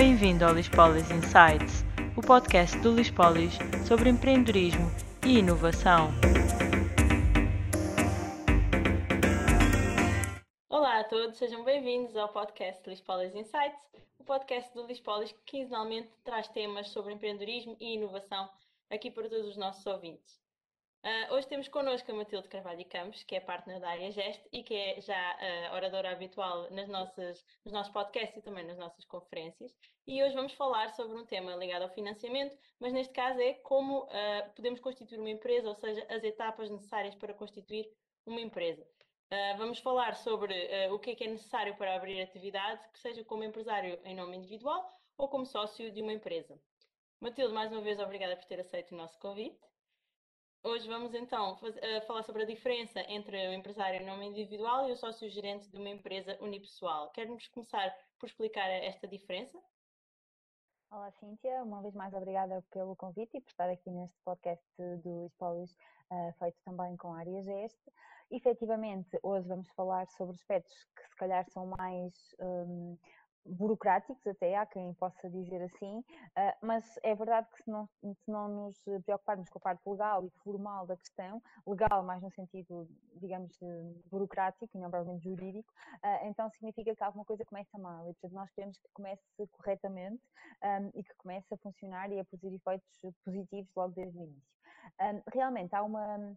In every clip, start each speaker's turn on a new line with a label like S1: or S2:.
S1: Bem-vindo ao Lispolis Insights, o podcast do Lispolis sobre empreendedorismo e inovação. Olá a todos, sejam bem-vindos ao podcast Lispolis Insights, o podcast do Lispolis que quinzenalmente traz temas sobre empreendedorismo e inovação aqui para todos os nossos ouvintes. Uh, hoje temos connosco a Matilde Carvalho Campos, que é partner da área Geste e que é já uh, oradora habitual nas nossas, nos nossos podcasts e também nas nossas conferências. E hoje vamos falar sobre um tema ligado ao financiamento, mas neste caso é como uh, podemos constituir uma empresa, ou seja, as etapas necessárias para constituir uma empresa. vamos falar sobre o que é que é necessário para abrir atividade, que seja como empresário em nome individual ou como sócio de uma empresa. Matilde, mais uma vez, obrigada por ter aceito o nosso convite. Hoje vamos então uh, falar sobre a diferença entre o empresário em nome individual e o sócio-gerente de uma empresa unipessoal. Quer-nos começar por explicar esta diferença?
S2: Olá, Cíntia. Uma vez mais, obrigada pelo convite e por estar aqui neste podcast do Espólios, uh, feito também com a área Geste. Efetivamente, hoje vamos falar sobre aspectos que se calhar são mais um, burocráticos até, há quem possa dizer assim, uh, mas é verdade que se não, se não nos preocuparmos com a parte legal e formal da questão, legal mais no sentido, digamos, burocrático e não propriamente jurídico, uh, então significa que alguma coisa começa mal e portanto nós queremos que comece corretamente um, e que comece a funcionar e a produzir efeitos positivos logo desde o início. Realmente há uma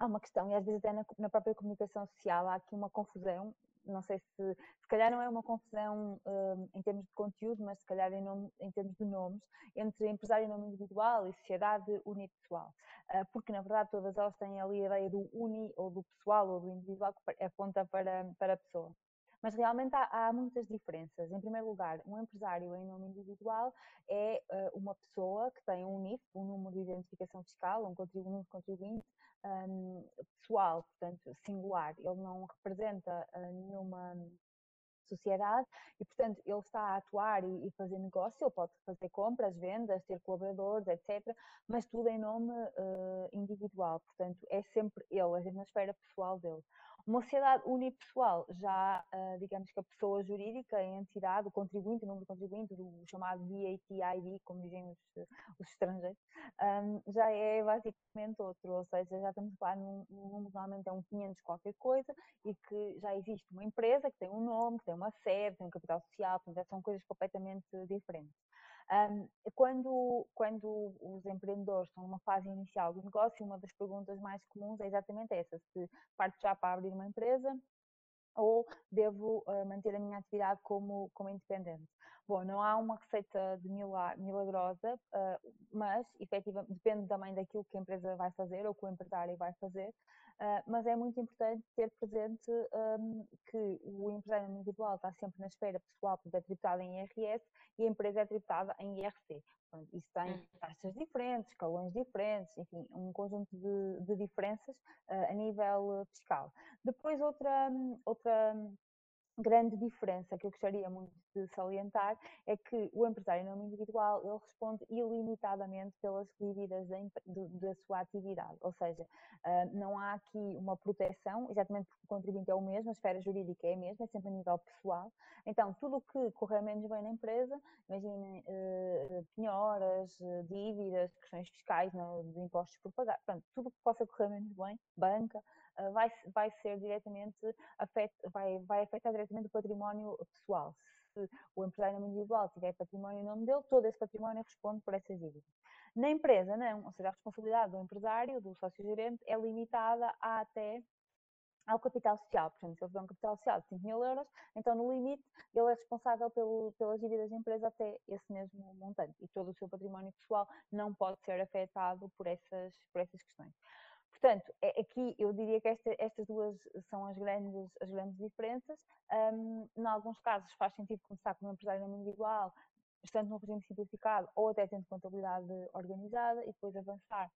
S2: há uma questão, e às vezes até na, na, própria comunicação social há aqui uma confusão não sei se, se calhar não é uma confusão um, em termos de conteúdo, mas se calhar em, nome, em, termos de nomes, entre empresário em nome individual e sociedade unipessoal. Uh, porque na verdade todas elas têm ali a ideia do uni, ou do pessoal, ou do individual, que aponta para, para a pessoa. Mas realmente há, há, muitas diferenças. Em primeiro lugar, um empresário em nome individual é uh, uma pessoa que tem um NIF, um número de identificação fiscal, um contribuinte, contribuinte um, pessoal, portanto, singular. Ele não representa uh, nenhuma sociedade e, portanto, ele está a atuar e, e, fazer negócio, ele pode fazer compras, vendas, ter colaboradores, etc., mas tudo em nome uh, individual, portanto, é sempre ele, a esfera pessoal dele. Uma sociedade unipessoal, já uh, digamos que a pessoa jurídica, a entidade, o contribuinte, o número de contribuinte, o chamado VAT-ID, como dizem os, os estrangeiros, um, já é basicamente outro, ou seja, já estamos falar num, num normalmente é um 500 qualquer coisa e que já existe uma empresa que tem um nome, que tem uma sede, tem um capital social, portanto são coisas completamente diferentes. Um, quando, quando os empreendedores estão numa fase inicial do negócio, uma das perguntas mais comuns é exatamente essa: se parto já para abrir uma empresa ou devo uh, manter a minha atividade como, como independente. Bom, não há uma receita de milagrosa, uh, mas efetivamente depende também daquilo que a empresa vai fazer ou que o empresário vai fazer. Uh, mas é muito importante ter presente que o empresário individual está sempre na esfera pessoal, porque é tributado em IRS e a empresa é tributada em IRC. Portanto, isso tem hum. taxas diferentes, escalões diferentes, enfim, um conjunto de, de diferenças uh, a nível fiscal. Depois, outra, outra grande diferença que eu gostaria muito de salientar é que o empresário nome individual ele responde ilimitadamente pelas dívidas da, da sua atividade, ou seja, uh, não há aqui uma proteção, exatamente porque o contribuinte é o mesmo, a esfera jurídica é a mesma, é sempre a nível pessoal. Então, tudo o que correr menos bem na empresa, imaginem uh, penhoras, dívidas, questões fiscais, não, de impostos por pagar, tudo o que possa correr menos bem, banca, ah, vai, vai ser diretamente, afet, vai, vai afetar diretamente o património pessoal. Se o empresário individual tiver património em nome dele, todo esse património responde por essas dívidas. Na empresa, não, ou seja, a responsabilidade do empresário, do sócio-gerente, é limitada a até ao capital social. Portanto, se ele tiver um capital social de 5 mil euros, então no limite ele é responsável pelo, pelas dívidas da empresa até esse mesmo montante e todo o seu património pessoal não pode ser afetado por essas, por essas questões. Portanto, é, aqui eu diria que esta, estas duas são as grandes, as grandes diferenças. Um, em alguns casos faz sentido começar com um empresário individual, estando num regime simplificado ou até tendo contabilidade organizada e depois avançar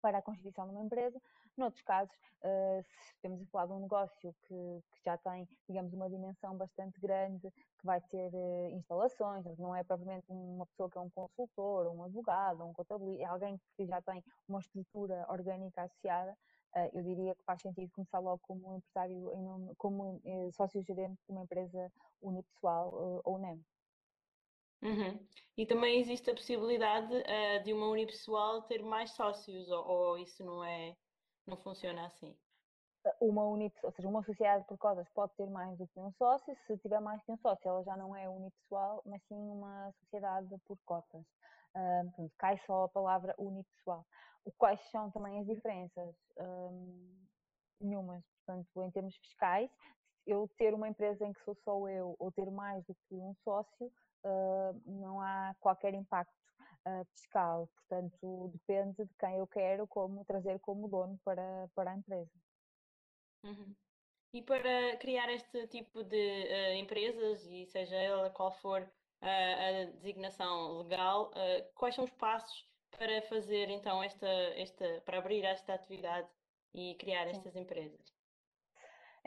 S2: para a constituição de uma empresa. Noutros casos, uh, se estamos a falar de um negócio que, que, já tem, digamos, uma dimensão bastante grande, que vai ter uh, instalações, não é propriamente uma pessoa que é um consultor, um advogado, um contabilista, é alguém que já tem uma estrutura orgânica associada, uh, eu diria que faz sentido começar logo como empresário, como sócio-gerente de uma empresa unipessoal ou não.
S1: Uhum. E também existe a possibilidade uh, de uma unipessoal ter mais sócios, ou, ou, isso não é, não funciona assim?
S2: Uma unip, ou seja, uma sociedade por cotas pode ter mais do que um sócio, se tiver mais que um sócio, ela já não é unipessoal, mas sim uma sociedade por cotas. Uh, portanto, cai só a palavra unipessoal. O quais são também as diferenças? Um, nenhumas. Portanto, em termos fiscais, eu ter uma empresa em que sou só eu ou ter mais do que um sócio, uh, não há qualquer impacto uh, fiscal. Portanto, depende de quem eu quero como trazer como dono para, para a empresa.
S1: Uhum. E para criar este tipo de uh, empresas, e seja ela qual for a designação legal, quais são os passos para fazer então esta, esta para abrir esta atividade e criar Sim. estas empresas?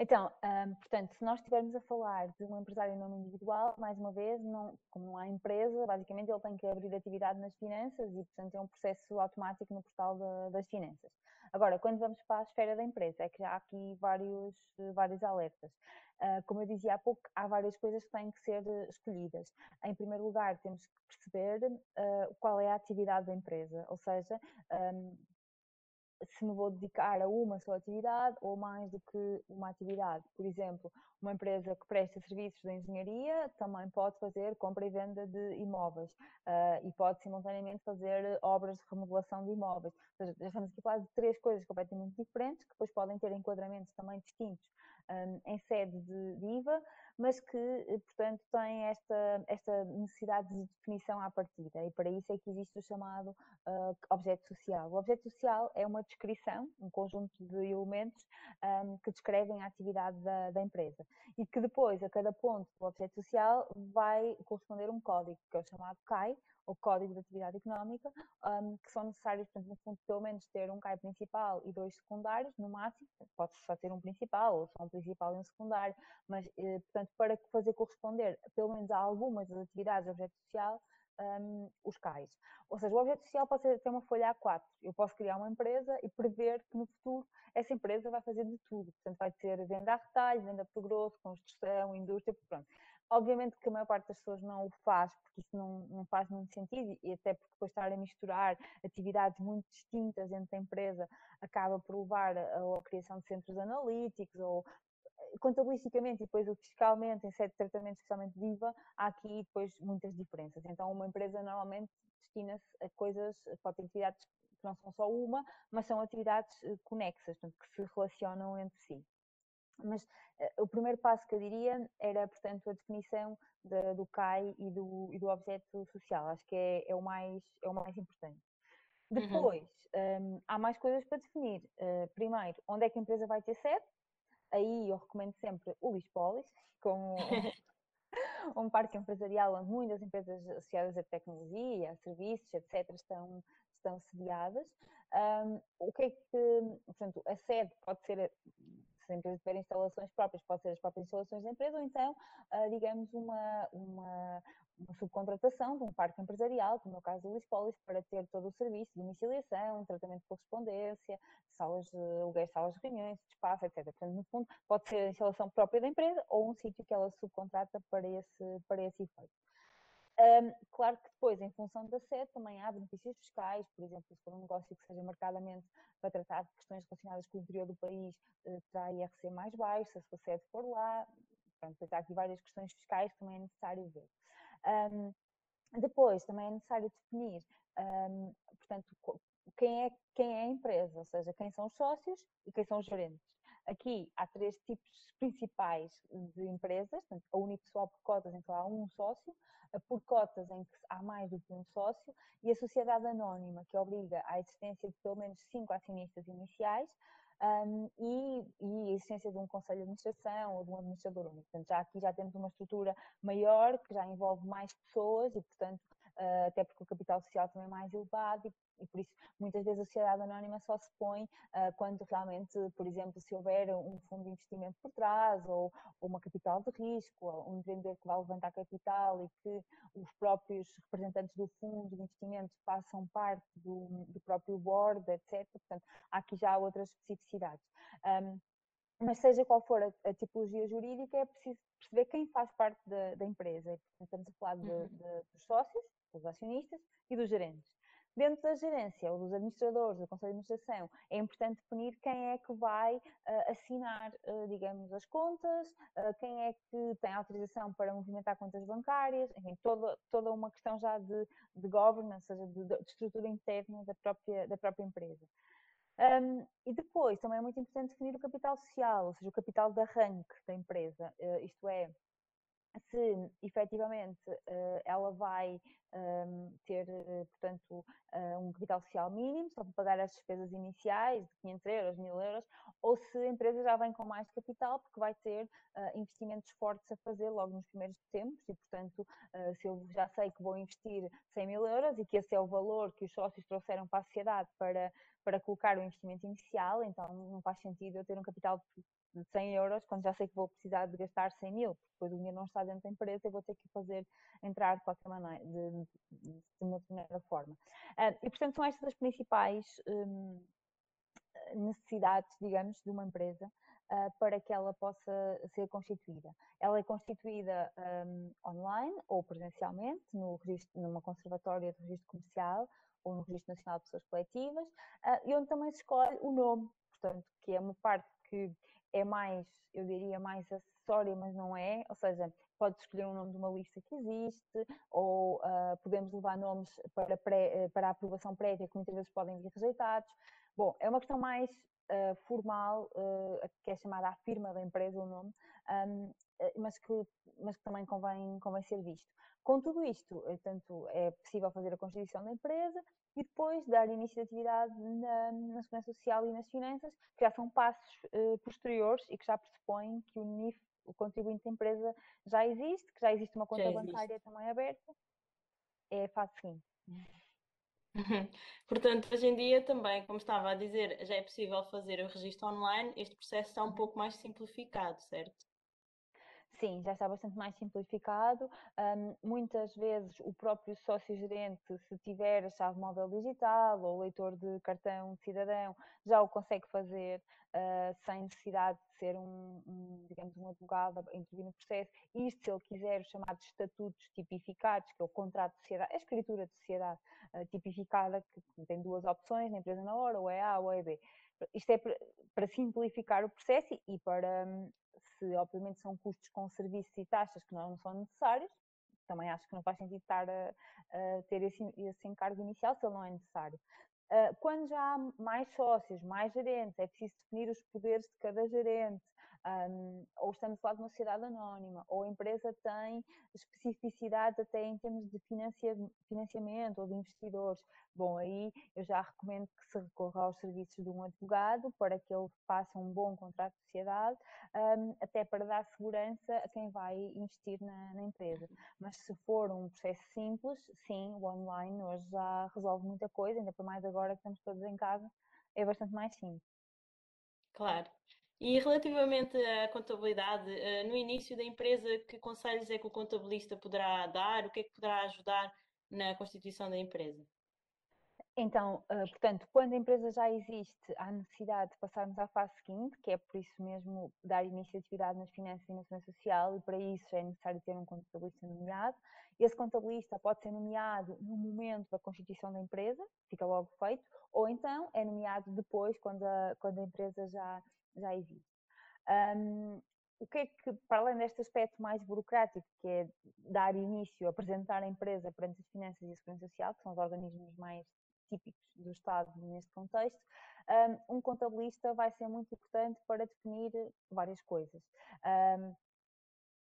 S2: Então, um, portanto, se nós estivermos a falar de um empresário em nome individual, mais uma vez, não, como não há empresa, basicamente ele tem que abrir atividade nas finanças e, portanto, é um processo automático no portal das finanças. Agora, quando vamos para a esfera da empresa, é que há aqui vários, vários alertas. Uh, como eu dizia há pouco, há várias coisas que têm que ser escolhidas. Em primeiro lugar, temos que perceber uh, qual é a atividade da empresa, ou seja, um, se me vou dedicar a uma só atividade ou mais do que uma atividade. Por exemplo, uma empresa que presta serviços de engenharia também pode fazer compra e venda de imóveis uh, e pode simultaneamente fazer obras de remodelação de imóveis. Ou seja, já estamos aqui a falar de três coisas completamente diferentes que depois podem ter enquadramentos também distintos um, em sede de, de IVA, mas que, eh, portanto, têm esta, esta necessidade de definição à partida. E para isso é que existe o chamado uh, objeto social. O objeto social é uma descrição, um conjunto de elementos um, que descrevem a atividade da, da, empresa. E que depois, a cada ponto do objeto social, vai corresponder um código, que é o chamado CAI, o Código de Atividade Económica, um, que são necessários, portanto, no fundo, pelo menos ter um CAI principal e dois secundários, no máximo, pode só ter um principal ou só um principal e um secundário, mas, eh, portanto, para fazer corresponder, pelo menos a algumas das atividades do objeto social, um, os CAIs. Ou seja, o objeto social pode ser, ter uma folha A4. Eu posso criar uma empresa e prever que no futuro essa empresa vai fazer de tudo. Portanto, vai ter venda a retalho, venda por grosso, construção, indústria, pronto. Obviamente que a maior parte das pessoas não o faz, porque isso não, não faz muito sentido e até porque depois estar a misturar atividades muito distintas dentro da empresa acaba por levar a, a criação de centros analíticos ou contabilisticamente e depois fiscalmente, em sede de tratamento especialmente de IVA, há aqui depois muitas diferenças. Então uma empresa normalmente destina-se a coisas, pode ter atividades que não são só uma, mas são atividades eh, conexas, portanto, que se relacionam entre si. Mas uh, o primeiro passo que eu diria era, portanto, a definição de, do CAI e do, e do objeto social. Acho que é, é, o, mais, é o mais importante. Uhum. Depois, uhum. um, há mais coisas para definir. Uh, primeiro, onde é que a empresa vai ter sede? Aí eu recomendo sempre o Lispolis, como um parque empresarial onde muitas empresas associadas à tecnologia, a serviços, etc., estão, estão sediadas. Um, o que é que, portanto, a sede pode ser se a empresa instalações próprias, pode ser as próprias instalações da empresa, ou então, uh, digamos, uma, uma, uma, subcontratação de um parque empresarial, como é o caso do Lispolis, para ter todo o serviço de domiciliação, tratamento de correspondência, salas de salas de reuniões, de espaço, etc. Portanto, no fundo, pode ser a instalação própria da empresa ou um sítio que ela subcontrata para esse, para esse efeito. Um, claro que depois, em função da sede, também há benefícios fiscais, por exemplo, se for um negócio que seja marcadamente para tratar de questões relacionadas com o interior do país, uh, terá IRC mais baixo, se a sua sede for lá, portanto, há aqui várias questões fiscais que também é necessário ver. Um, depois, também é necessário definir, um, portanto, quem é, quem é a empresa, ou seja, quem são os sócios e quem são os gerentes. Aqui há três tipos principais de empresas, portanto, a unipessoal por cotas em que há um sócio, por cotas em que há mais do que um sócio e a sociedade anónima, que obriga à existência de pelo menos cinco acionistas iniciais um, e, e, a existência de um conselho de administração ou de um administrador único. Portanto, já aqui já temos uma estrutura maior que já envolve mais pessoas e, portanto, até porque o capital social também é mais elevado e e por isso muitas vezes a sociedade anónima só se põe uh, quando realmente, por exemplo, se houver um fundo de investimento por trás ou, ou uma capital de risco, um empreendedor que vai levantar capital e que os próprios representantes do fundo de investimento façam parte do, do próprio board, etc. Portanto, há aqui já outras especificidades. Um, mas seja qual for a, a, tipologia jurídica, é preciso perceber quem faz parte da, da empresa. Estamos a falar de, uhum. de, dos sócios, dos acionistas e dos gerentes. Dentro da gerência ou dos administradores, do Conselho de Administração, é importante definir quem é que vai uh, assinar, uh, digamos, as contas, uh, quem é que tem autorização para movimentar contas bancárias, enfim, toda, toda uma questão já de, de governance, ou seja, de, de estrutura interna da própria, da própria empresa. Um, e depois também é muito importante definir o capital social, ou seja, o capital de arranque da empresa, isto é, se efetivamente uh, ela vai um, ter, uh, portanto, um capital social mínimo, só para pagar as despesas iniciais de 500 euros, 1000 euros, ou se a empresa já vem com mais capital, porque vai ter investimentos fortes a fazer logo nos primeiros tempos, e portanto, se eu já sei que vou investir 100 mil euros e que esse é o valor que os sócios trouxeram para a sociedade para para colocar o investimento inicial, então não faz sentido eu ter um capital de 100 euros quando já sei que vou precisar de gastar 100 mil, porque depois o dinheiro não está dentro da empresa e vou ter que fazer entrar de qualquer maneira, de, de uma determinada forma. Uh, e portanto são estas as principais um, necessidades, digamos, de uma empresa uh, para que ela possa ser constituída. Ela é constituída um, online ou presencialmente no registro, numa conservatória de registro comercial ou no Registro Nacional de Pessoas Coletivas, uh, e onde também se escolhe o nome, portanto, que é uma parte que é mais, eu diria, mais acessória, mas não é, ou seja, pode escolher um nome de uma lista que existe, ou uh, podemos levar nomes para, pré, para a aprovação prévia que muitas vezes podem vir rejeitados. Bom, é uma questão mais uh, formal, uh, que é chamada a firma da empresa, o nome, um, mas, que, mas que também convém, convém ser visto. Com tudo isto, portanto, é possível fazer a constituição da empresa e depois dar início à atividade na, na Segurança Social e nas finanças, que já são passos uh, posteriores e que já pressupõem que o NIF, o contribuinte da empresa, já existe, que já existe uma conta bancária também aberta. É a fase seguinte.
S1: Portanto, hoje em dia também, como estava a dizer, já é possível fazer o registro online, este processo está um uhum. pouco mais simplificado, certo?
S2: Sim, já está bastante mais simplificado. Um, muitas vezes o próprio sócio-gerente, se tiver a chave móvel digital ou leitor de cartão de cidadão, já o consegue fazer uh, sem necessidade de ser um, um, digamos, um advogado a intervir no processo. Isto se ele quiser os chamados estatutos tipificados, que é o contrato de sociedade, a escritura de sociedade uh, tipificada, que tem duas opções, na empresa na hora, ou é A ou é B. Isto é para simplificar o processo e para se obviamente são custos com serviços e taxas que não são necessários, também acho que não faz sentido estar a, a ter esse, esse, encargo inicial se ele não é necessário. Uh, quando já há mais sócios, mais gerentes, é preciso definir os poderes de cada gerente, um, ou estamos a falar de uma sociedade anónima, ou a empresa tem especificidades até em termos de financiamento ou de investidores. Bom, aí eu já recomendo que se recorra aos serviços de um advogado para que ele faça um bom contrato de sociedade, um, até para dar segurança a quem vai investir na, na, empresa. Mas se for um processo simples, sim, o online hoje já resolve muita coisa, ainda por mais agora que estamos todos em casa, é bastante mais simples.
S1: Claro. E relativamente à contabilidade, eh, no início da empresa, que conselhos é que o contabilista poderá dar? O que é que poderá ajudar na constituição da empresa?
S2: Então, eh, portanto, quando a empresa já existe, há necessidade de passarmos à fase seguinte, que é por isso mesmo dar início à atividade nas finanças e na segurança social, e para isso é necessário ter um contabilista nomeado. Esse contabilista pode ser nomeado no momento da constituição da empresa, fica logo feito, ou então é nomeado depois, quando a, quando a empresa já já existe. Um, o que é que, para além deste aspecto mais burocrático, que é dar início, apresentar a empresa perante as finanças e a segurança social, que são os organismos mais típicos do Estado neste contexto, um contabilista vai ser muito importante para definir várias coisas. Um,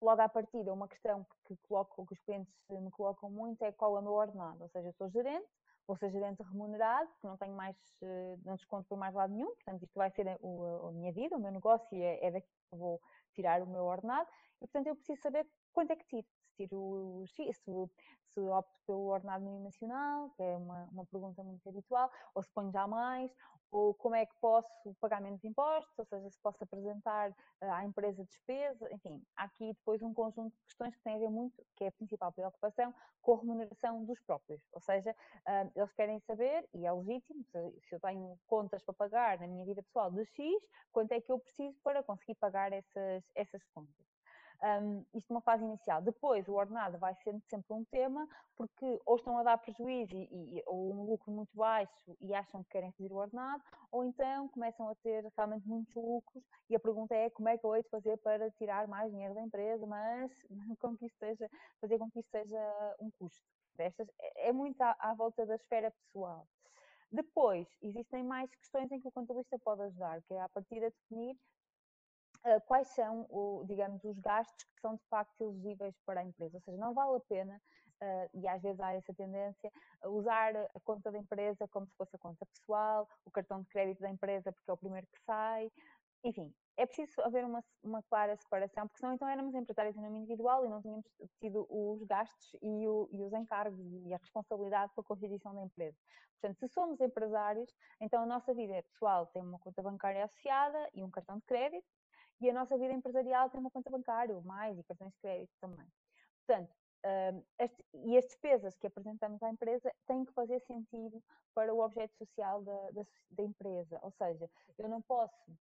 S2: logo à partida, uma questão que, coloco, que os clientes me colocam muito é qual é o meu ordenado, ou seja, eu sou gerente, vou ser gerente remunerado, porque não tenho mais, eh, não desconto por mais lado nenhum, portanto isto vai ser a, a minha vida, o meu negócio é, é daqui que vou tirar o meu ordenado, e portanto eu preciso saber quanto é que tiro? Tiro se, se opto pelo ordenado mínimo nacional, que é uma, uma pergunta muito habitual, ou se ponho já mais, ou como é que posso pagar menos impostos, ou seja, se posso apresentar eh, à empresa despesa, enfim, há aqui depois um conjunto de questões que têm a ver muito, que é a principal preocupação, com a remuneração dos próprios, ou seja, eh, eles querem saber, e é legítimo, se eu tenho contas para pagar na minha vida pessoal de X, quanto é que eu preciso para conseguir pagar essas, essas contas. Um, isto numa fase inicial. Depois, o ordenado vai sendo sempre um tema, porque ou estão a dar prejuízo e, e, ou um lucro muito baixo e acham que querem reduzir o ordenado, ou então começam a ter realmente muitos lucros e a pergunta é como é que eu hei de fazer para tirar mais dinheiro da empresa, mas com que seja, fazer com que isto seja um custo. Destas, é, é muito à, à volta da esfera pessoal. Depois, existem mais questões em que o contabilista pode ajudar, que é a partir de definir quais são, o, digamos, os gastos que são de facto elegíveis para a empresa. Ou seja, não vale a pena, uh, e às vezes há essa tendência, usar a conta da empresa como se fosse a conta pessoal, o cartão de crédito da empresa porque é o primeiro que sai. Enfim, é preciso haver uma, uma clara separação, porque senão então éramos empresários em nome individual e não tínhamos tido os gastos e, o, e os encargos e a responsabilidade pela constituição da empresa. Portanto, se somos empresários, então a nossa vida pessoal tem uma conta bancária associada e um cartão de crédito, e a nossa vida empresarial tem uma conta bancária, mais, e cartões de crédito também. Portanto, um, este, e as despesas que apresentamos à empresa têm que fazer sentido para o objeto social da, da, da empresa. Ou seja, eu não posso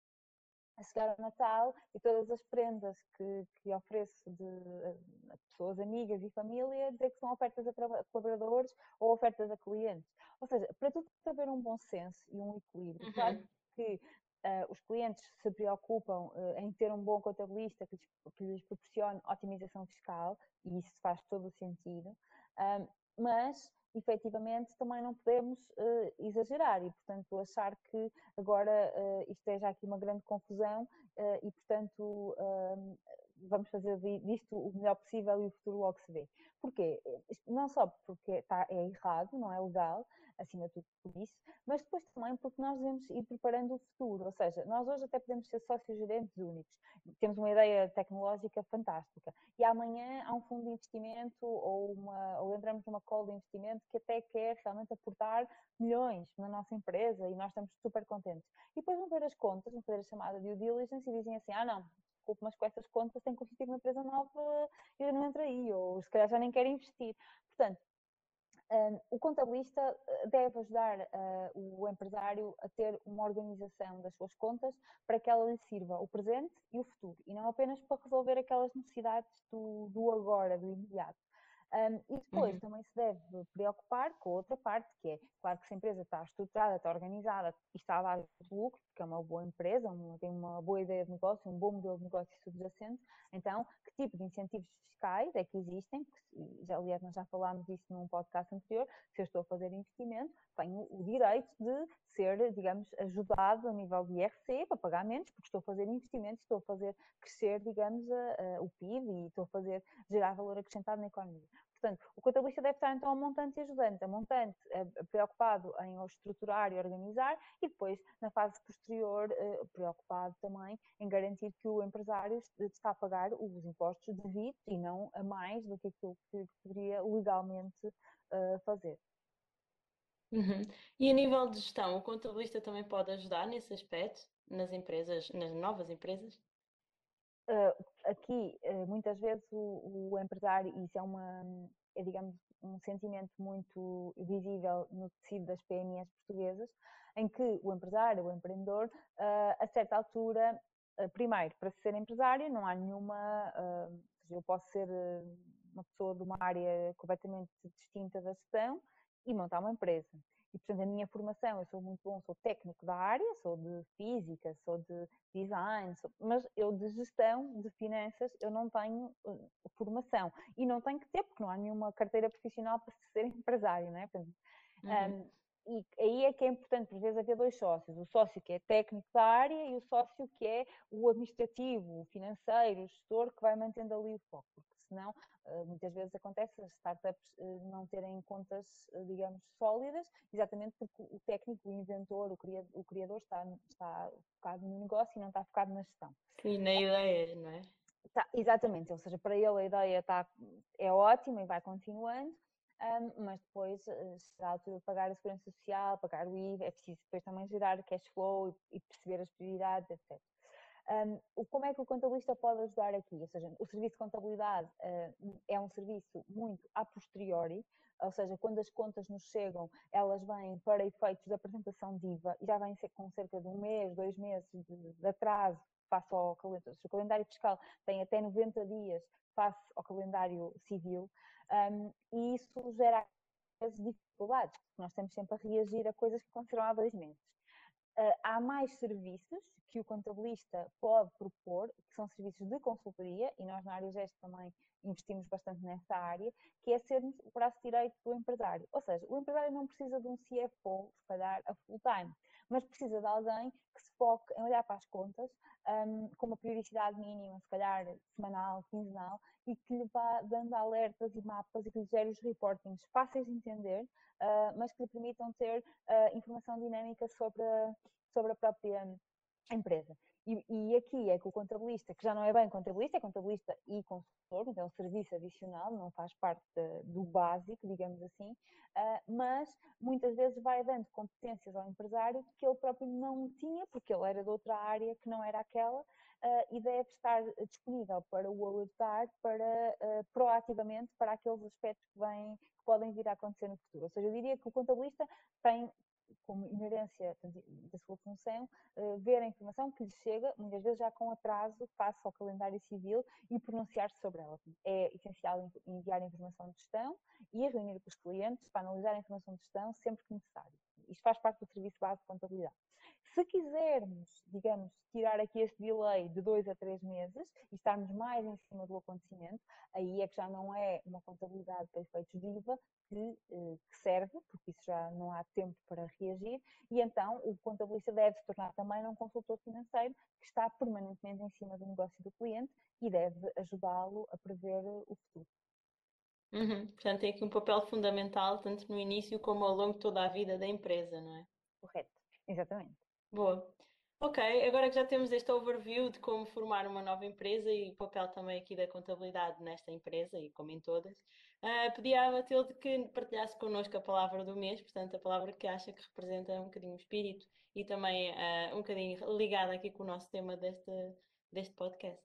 S2: chegar ao Natal e todas as prendas que, que ofereço de, a pessoas amigas e família dizer que são ofertas a colaboradores ou ofertas a clientes. Ou seja, para tudo haver um bom senso e um equilíbrio. Uhum. Claro que uh, os clientes se preocupam uh, em ter um bom contabilista que lhes, que lhes, proporcione otimização fiscal, e isso faz todo o sentido, mas efetivamente também não podemos uh, exagerar e, portanto, achar que agora uh, isto é aqui uma grande confusão e, portanto, vamos fazer disto o melhor possível e o futuro logo se vê. Porquê? Não só porque está, é errado, não é legal, acima de tudo por isso, mas depois também porque nós devemos ir preparando o futuro, ou seja, nós hoje até podemos ser sócios gerentes únicos, temos uma ideia tecnológica fantástica e amanhã há um fundo de investimento ou, uma, ou entramos numa call de investimento que até quer realmente aportar milhões na nossa empresa e nós estamos super contentes. E depois vão ver as contas, vão fazer a chamada due diligence e dizem assim, ah não, desculpe, mas com essas contas tem que constituir uma empresa nova e não entra aí, ou se calhar já nem quer investir. Portanto, um, o contabilista eh, deve ajudar uh, o empresário a ter uma organização das suas contas para que ela lhe sirva o presente e o futuro, e não apenas para resolver aquelas necessidades do, do agora, do imediato. Um, e depois uhum. também se deve preocupar com a outra parte, que é, claro que se a empresa está estruturada, está organizada e está a dar lucro, porque é uma boa empresa, uma, tem uma boa ideia de negócio, um bom modelo de negócio subjacente, então que tipo de incentivos fiscais é que existem? Porque, já, aliás, nós já falámos disso num podcast anterior, se eu estou a fazer investimento, tenho o direito de ser, digamos, ajudado a nível de IRC para pagar menos, porque estou a fazer investimentos, estou a fazer crescer, digamos, a, a, o PIB e estou a fazer gerar valor acrescentado na economia. Portanto, o contabilista deve estar então a montante e ajudante. A montante eh, preocupado em estruturar e organizar e depois, na fase posterior, eh, preocupado também em garantir que o empresário está a pagar os impostos devidos e não a mais do que aquilo que poderia legalmente eh, fazer.
S1: Uhum. E a nível de gestão, o contabilista também pode ajudar nesse aspecto, nas empresas, nas novas empresas?
S2: Uh, aqui, uh, muitas vezes, o, o, empresário, isso é uma, é, digamos, um sentimento muito visível no tecido das PMEs portuguesas, em que o empresário, o empreendedor, uh, a certa altura, primeiro, para ser empresário, não há nenhuma. eu posso ser uma pessoa de uma área completamente distinta da gestão e montar uma empresa. E, portanto, a minha formação, eu sou muito bom, sou técnico da área, sou de física, sou de design, sou, mas eu de gestão, de finanças, eu não tenho uh, formação. E não tenho que ter, porque não há nenhuma carteira profissional para ser empresário, não é? Portanto, uhum. um, e aí é que é importante, por vezes, haver dois sócios. O sócio que é técnico da área e o sócio que é o administrativo, o financeiro, o gestor, que vai mantendo ali o foco. Porque senão eh, muitas vezes acontece as startups eh, não terem contas, eh, digamos, sólidas, exatamente porque o técnico, o inventor, o criador, está, está focado no negócio e não está focado na gestão.
S1: Sim, na ideia, não é?
S2: Tá, exatamente, ou seja, para ele a ideia tá, é ótima e vai continuando, um, mas depois uh, será a altura de pagar a segurança social, pagar o IVA, é preciso depois também gerar cash flow e, e perceber as prioridades, etc. Um, como é que o contabilista pode ajudar aqui? Ou seja, o serviço de contabilidade uh, é um serviço muito a posteriori, ou seja, quando as contas nos chegam, elas vêm para efeitos de apresentação de IVA e já vêm com cerca de um mês, dois meses de, de atraso face ao calendário. O calendário fiscal tem até 90 dias face ao calendário civil um, e isso gera dificuldades, porque nós estamos sempre a reagir a coisas que aconteceram há dois meses. Uh, há mais serviços que o contabilista pode propor, que são serviços de consultoria, e nós na área GEST também investimos bastante nessa área, que é sermos o braço direito do empresário. Ou seja, o empresário não precisa de um CFO, se calhar, a full time, mas precisa de alguém que se foque em olhar para as contas um, com uma periodicidade mínima, se calhar semanal, quinzenal, e que lhe vá dando alertas e mapas e que lhe gere os reportings fáceis de entender, uh, mas que lhe permitam ter uh, informação dinâmica sobre sobre a própria empresa. E, aqui é que o contabilista, que já não é bem contabilista, é contabilista e consultor, então é um serviço adicional, não faz parte de, do básico, digamos assim, uh, mas muitas vezes vai dando competências ao empresário que ele próprio não tinha, porque ele era de outra área que não era aquela, uh, e deve estar disponível para o alertar para, uh, proativamente para aqueles aspectos que, que podem vir a acontecer no futuro. Ou seja, eu diria que o contabilista tem como inerência da sua função, uh, ver a informação que lhe chega, muitas vezes já com atraso, face ao calendário civil e pronunciar-se sobre ela. É essencial enviar a informação de gestão e reunir com os clientes para analisar a informação de gestão sempre que necessário. Isto faz parte do serviço base de contabilidade. Se quisermos, digamos, tirar aqui este delay de dois a três meses e estarmos mais em cima do acontecimento, aí é que já não é uma contabilidade para efeitos de IVA que, eh, que serve, porque isso já não há tempo para reagir, e então o contabilista deve se tornar também um consultor financeiro que está permanentemente em cima do negócio do cliente e deve ajudá-lo a prever o futuro.
S1: Uhum. Portanto, tem aqui um papel fundamental, tanto no início como ao longo de toda a vida da empresa, não é?
S2: Correto, exatamente.
S1: Boa. Ok, agora que já temos este overview de como formar uma nova empresa e o papel também aqui da contabilidade nesta empresa e como em todas, uh, pedi à Matilde que partilhasse connosco a palavra do mês, portanto, a palavra que acha que representa um bocadinho o espírito e também uh, um bocadinho ligada aqui com o nosso tema deste, deste podcast.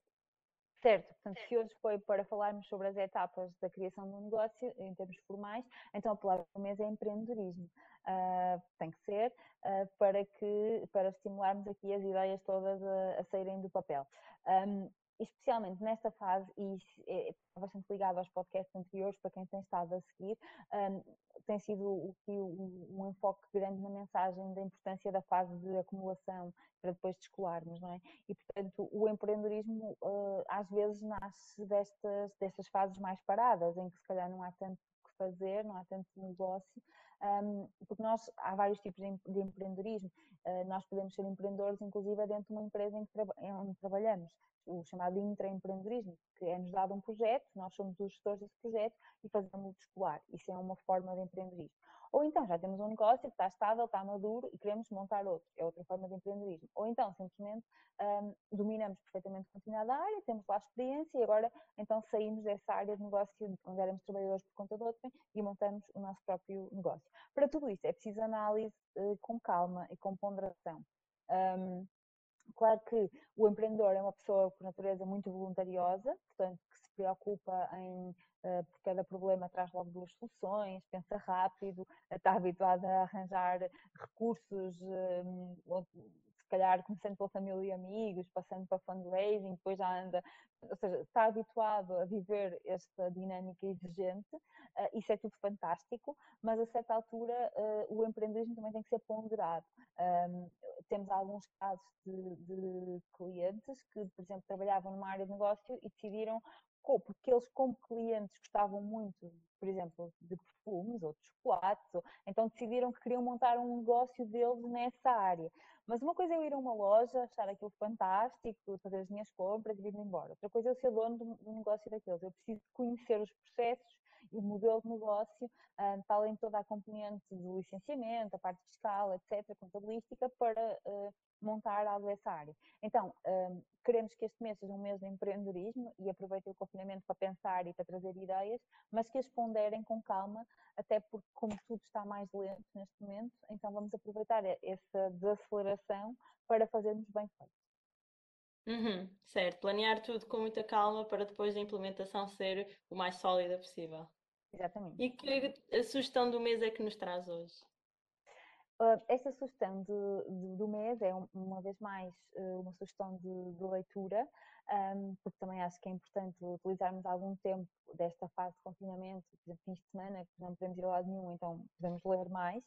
S2: Certo, portanto, se hoje foi para falarmos sobre as etapas da criação de um negócio em termos formais, então a palavra do mês é empreendedorismo. Uh, tem que ser uh, para que para estimularmos aqui as ideias todas a, a saírem do papel. Um, especialmente nesta fase, e é, está bastante ligado aos podcasts anteriores, para quem tem estado a seguir, um, tem sido um, um, enfoque grande na mensagem da importância da fase de acumulação para depois descolarmos, não é? E, portanto, o empreendedorismo uh, às vezes nasce destas, destas fases mais paradas, em que se calhar não há tanto fazer, não há tanto negócio, um, porque nós, há vários tipos de, de empreendedorismo, uh, nós podemos ser empreendedores, inclusive, dentro de uma empresa em que onde trabalhamos, o chamado intraempreendedorismo, que é-nos dado um projeto, nós somos os gestores desse projeto e fazemos-o escolar. Isso é uma forma de empreendedorismo. Ou então já temos um negócio que está estável, está maduro e queremos montar outro. É outra forma de empreendedorismo. Ou então simplesmente um, dominamos perfeitamente determinada área, temos lá experiência e agora então saímos dessa área de negócio onde éramos trabalhadores por conta de outrem e montamos o nosso próprio negócio. Para tudo isso é preciso análise uh, com calma e com ponderação. Um, Claro que o empreendedor é uma pessoa por natureza muito voluntariosa, portanto, que se preocupa em, uh, por cada problema traz logo duas soluções, pensa rápido, está habituado a arranjar recursos, uh, se calhar começando pela família e amigos, passando para fundraising, depois já anda, ou seja, está habituado a viver esta dinâmica exigente, uh, isso é tudo fantástico, mas a certa altura o empreendedorismo também tem que ser ponderado. Um, temos alguns casos de, de, clientes que, por exemplo, trabalhavam numa área de negócio e decidiram, porque eles como clientes gostavam muito, por exemplo, de perfumes ou de chocolates, ou, então decidiram que queriam montar um negócio deles nessa área. Mas uma coisa é eu ir a uma loja, achar aquilo fantástico, fazer as minhas compras e vir embora. Outra coisa é eu ser dono do, negócio daqueles. Eu preciso conhecer os processos e o modelo de negócio, um, para além de toda a componente do licenciamento, a parte fiscal, etc., contabilística, para uh, montar algo dessa área. Então, um, queremos que este mês seja um mês de empreendedorismo e aproveitem o confinamento para pensar e para trazer ideias, mas que as ponderem com calma, até porque como tudo está mais lento neste momento, então vamos aproveitar essa desaceleração para fazermos bem feito.
S1: Uhum, certo, planear tudo com muita calma para depois a implementação ser o mais sólida possível.
S2: Exatamente.
S1: E que sugestão do mês é que nos traz hoje?
S2: Uh, esta sugestão de, de, do mês é, uma vez mais, uh, uma sugestão de, de leitura, um, porque também acho que é importante utilizarmos algum tempo desta fase de confinamento, por exemplo, fins de semana, que não podemos ir a lado nenhum, então podemos ler mais.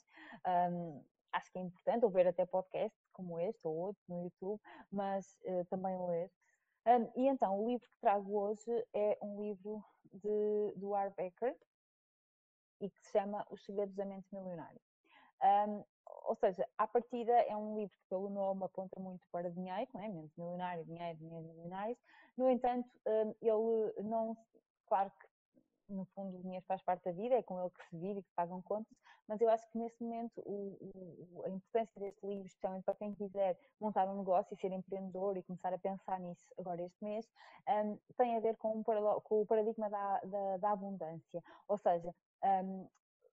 S2: Um, acho que é importante, ou ver até podcasts como este ou outro no YouTube, mas uh, também ler. Um, e então, o livro que trago hoje é um livro de, do Art Becker e que se chama Os Segredos da Mente Milionária. Um, ou seja, à partida é um livro que pelo nome aponta muito para dinheiro, não é? Mente milionária, dinheiro, dinheiro, milionários. No entanto, um, ele não, claro que no fundo o dinheiro faz parte da vida, é com ele que se vive e que se pagam contas, mas eu acho que nesse momento o, o, a importância deste livro, especialmente para quem quiser montar um negócio e ser empreendedor e começar a pensar nisso agora este mês, um, tem a ver com, um, com o paradigma da, da, da abundância. Ou seja, um,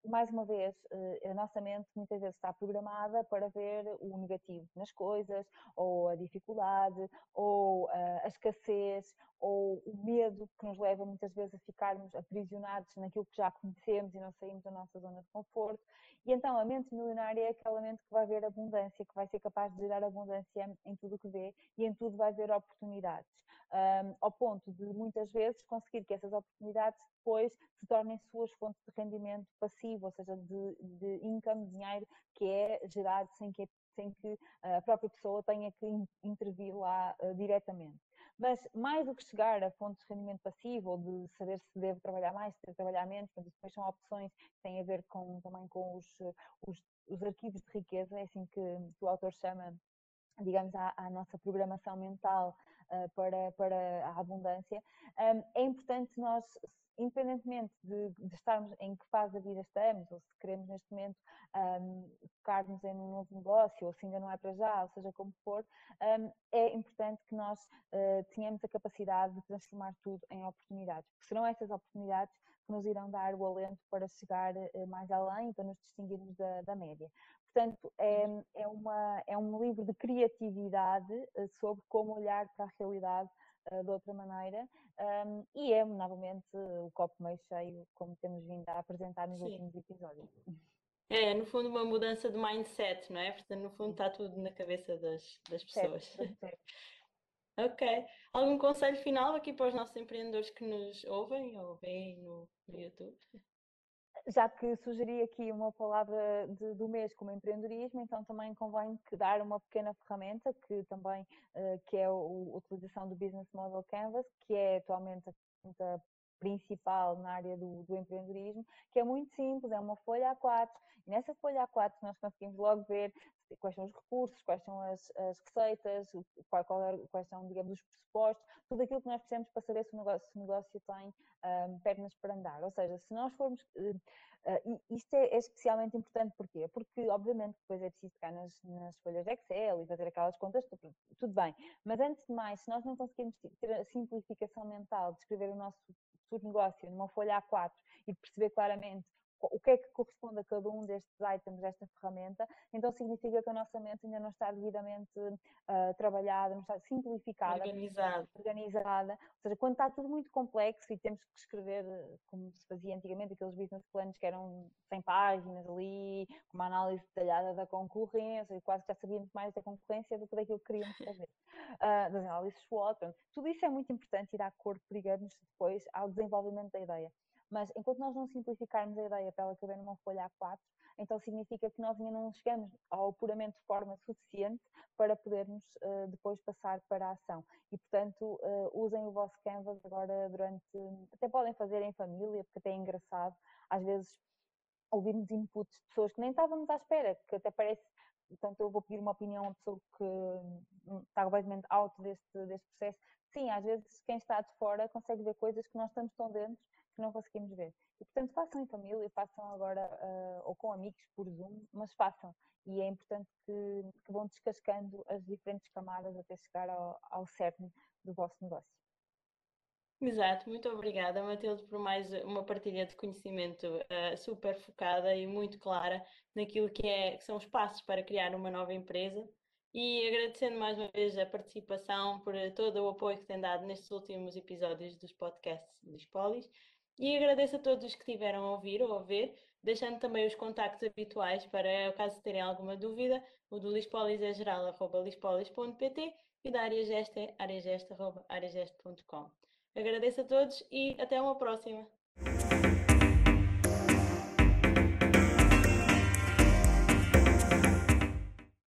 S2: mais uma vez, eh, a nossa mente muitas vezes está programada para ver o negativo nas coisas, ou a dificuldade, ou eh, a escassez, ou o medo que nos leva muitas vezes a ficarmos aprisionados naquilo que já conhecemos e não saímos da nossa zona de conforto. E então a mente milionária é aquela mente que vai ver abundância, que vai ser capaz de gerar abundância em tudo o que vê e em tudo vai ver oportunidades. Um, ao ponto de muitas vezes conseguir que essas oportunidades depois se tornem suas fontes de rendimento passivo, ou seja, de, de income, dinheiro que é gerado sem que, sem que a própria pessoa tenha que intervir lá uh, diretamente. Mas mais do que chegar a fontes de rendimento passivo ou de saber se deve trabalhar mais, se deve trabalhar menos, portanto, depois são opções que têm a ver com, também com os, os, os arquivos de riqueza, é assim que, o autor chama digamos, à, à, nossa programação mental para, para a abundância, é importante nós independentemente de, de, estarmos em que fase da vida estamos, ou se queremos neste momento um, focar-nos em um novo negócio, ou se ainda não é para já, ou seja como for, um, é importante que nós uh, tenhamos a capacidade de transformar tudo em oportunidades, porque serão essas oportunidades que nos irão dar o alento para chegar uh, mais além e para nos distinguirmos da, da média. Portanto, é, é, uma, é um livro de criatividade uh, sobre como olhar para a realidade uh, de outra maneira um, e é novamente o copo meio cheio, como temos vindo a apresentar nos Sim. últimos episódios.
S1: É, no fundo, uma mudança de mindset, não é? Portanto, no fundo, está tudo na cabeça das, das pessoas. Certo, certo. ok. Algum conselho final aqui para os nossos empreendedores que nos ouvem ou veem no, no YouTube?
S2: Já que sugeri aqui uma palavra de, do mês como empreendedorismo, então também convém que dar uma pequena ferramenta que também uh, que é a utilização do Business Model Canvas, que é atualmente a principal na área do, do, empreendedorismo, que é muito simples, é uma folha A4, e nessa folha A4 nós conseguimos logo ver quais são os recursos, quais são as, as receitas, qual, qual é, quais são, digamos, os pressupostos, tudo aquilo que nós precisamos para saber se o negócio, se o negócio tem um, pernas para andar. Ou seja, se nós formos. Uh, uh, isto é, é, especialmente importante porquê? Porque, obviamente, depois é preciso ficar nas, nas folhas Excel e fazer aquelas contas, tudo, tudo bem. Mas antes de mais, se nós não conseguirmos ter a simplificação mental de escrever o nosso futuro negócio numa folha A4 e perceber claramente o que é que corresponde a cada um destes items desta ferramenta, então significa que a nossa mente ainda não está devidamente uh, trabalhada, não está simplificada,
S1: organizada.
S2: organizada. Ou seja, quando está tudo muito complexo e temos que escrever, como se fazia antigamente, aqueles business plans que eram 100 páginas ali, com uma análise detalhada da concorrência, e quase já sabíamos mais da concorrência do que daquilo que queríamos fazer. Uh, das análises SWOT. Tudo isso é muito importante e dá corpo, digamos, depois ao desenvolvimento da ideia. Mas enquanto nós não simplificarmos a ideia para ela caber numa folha A4, então significa que nós ainda não chegamos ao apuramento de forma suficiente para podermos uh, depois passar para a ação. E, portanto, uh, usem o vosso Canvas agora durante. Até podem fazer em família, porque até é engraçado. Às vezes ouvirmos inputs de pessoas que nem estávamos à espera, que até parece portanto eu vou pedir uma opinião a uma pessoa que hum, está completamente out deste, deste processo, sim, às vezes quem está de fora consegue ver coisas que nós estamos tão dentro que não conseguimos ver. E portanto façam em família, façam agora uh, ou com amigos por Zoom, mas façam. E é importante que, que vão descascando as diferentes camadas até chegar ao, ao cerne do vosso negócio.
S1: Exato, muito obrigada, Matilde, por mais uma partilha de conhecimento uh, super focada e muito clara naquilo que, é, que são os passos para criar uma nova empresa. E agradecendo mais uma vez a participação por todo o apoio que tem dado nestes últimos episódios dos podcasts dos Polis. E agradeço a todos que tiveram a ouvir ou a ver, deixando também os contactos habituais para, caso terem alguma dúvida, o do Lispolis é geral.lispolis.pt e da Área Gesta é areagesta.areagesta.com. Agradeço a todos e até uma próxima.